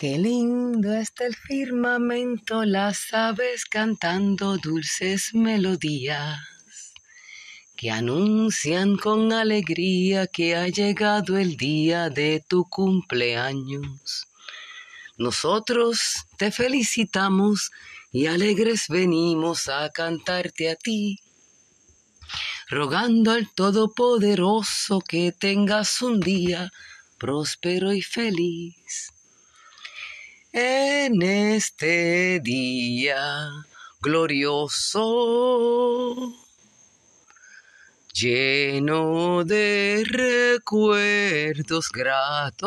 Qué lindo está el firmamento, las aves cantando dulces melodías que anuncian con alegría que ha llegado el día de tu cumpleaños. Nosotros te felicitamos y alegres venimos a cantarte a ti, rogando al Todopoderoso que tengas un día próspero y feliz en este día glorioso, lleno de recuerdos gratos.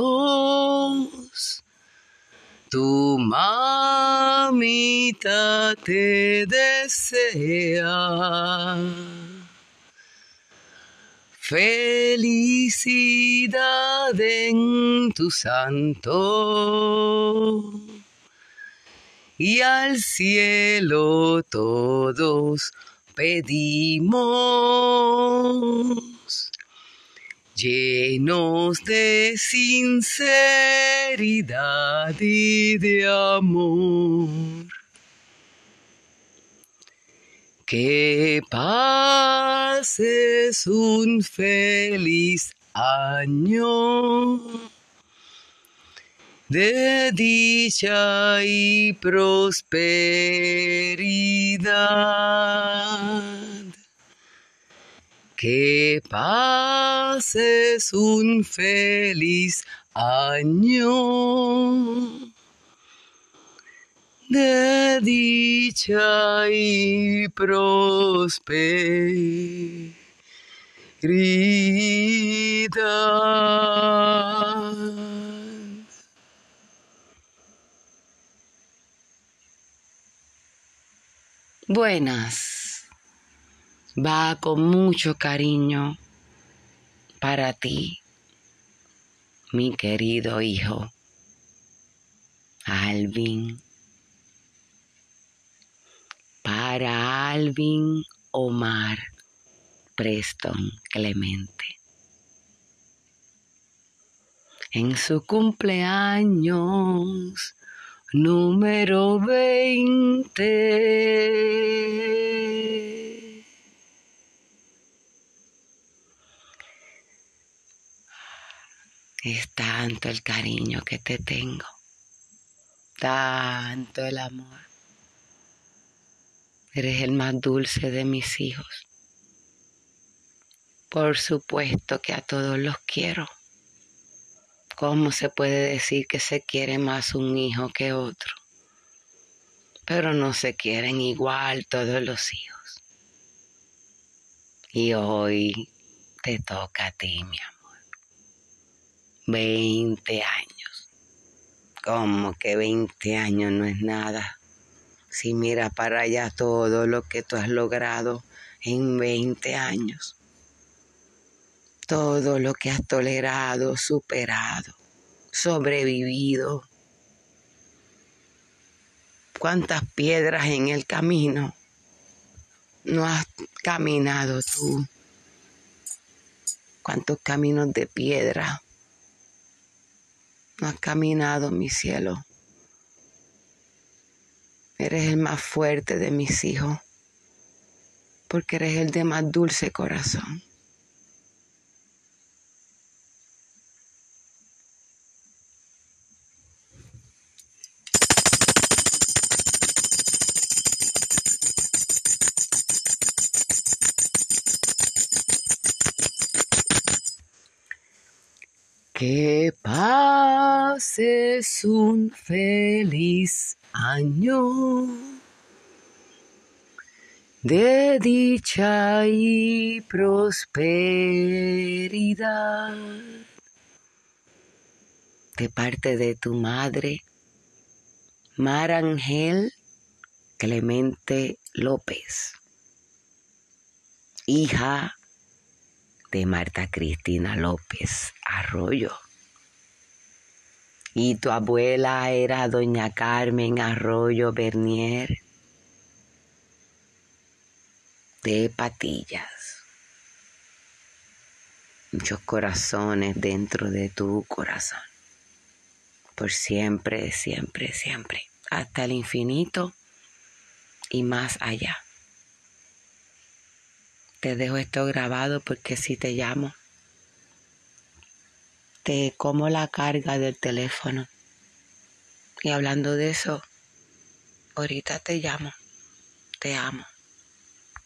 Tu mamita te desea. Felicidad en tu santo. Y al cielo todos pedimos, llenos de sinceridad y de amor. Que pases un feliz año de dicha y prosperidad. Que pases un feliz año de dicha y prosperidad. Buenas, va con mucho cariño para ti, mi querido hijo, Alvin para Alvin Omar Preston Clemente. En su cumpleaños número 20. Es tanto el cariño que te tengo, tanto el amor. Eres el más dulce de mis hijos. Por supuesto que a todos los quiero. ¿Cómo se puede decir que se quiere más un hijo que otro? Pero no se quieren igual todos los hijos. Y hoy te toca a ti, mi amor. Veinte años. ¿Cómo que veinte años no es nada? Si mira para allá todo lo que tú has logrado en 20 años. Todo lo que has tolerado, superado, sobrevivido. Cuántas piedras en el camino no has caminado tú. Cuántos caminos de piedra no has caminado, mi cielo. Eres el más fuerte de mis hijos, porque eres el de más dulce corazón. Que pases un feliz año de dicha y prosperidad de parte de tu madre, Marangel Clemente López, hija de Marta Cristina López Arroyo. Y tu abuela era doña Carmen Arroyo Bernier de Patillas. Muchos corazones dentro de tu corazón. por siempre, siempre, siempre, hasta el infinito y más allá. Te dejo esto grabado porque si te llamo, te como la carga del teléfono. Y hablando de eso, ahorita te llamo. Te amo.